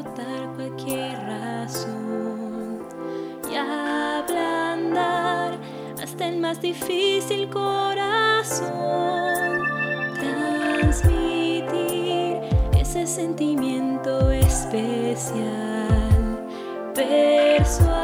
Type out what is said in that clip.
cualquier razón y ablandar hasta el más difícil corazón. Transmitir ese sentimiento especial. Persuadir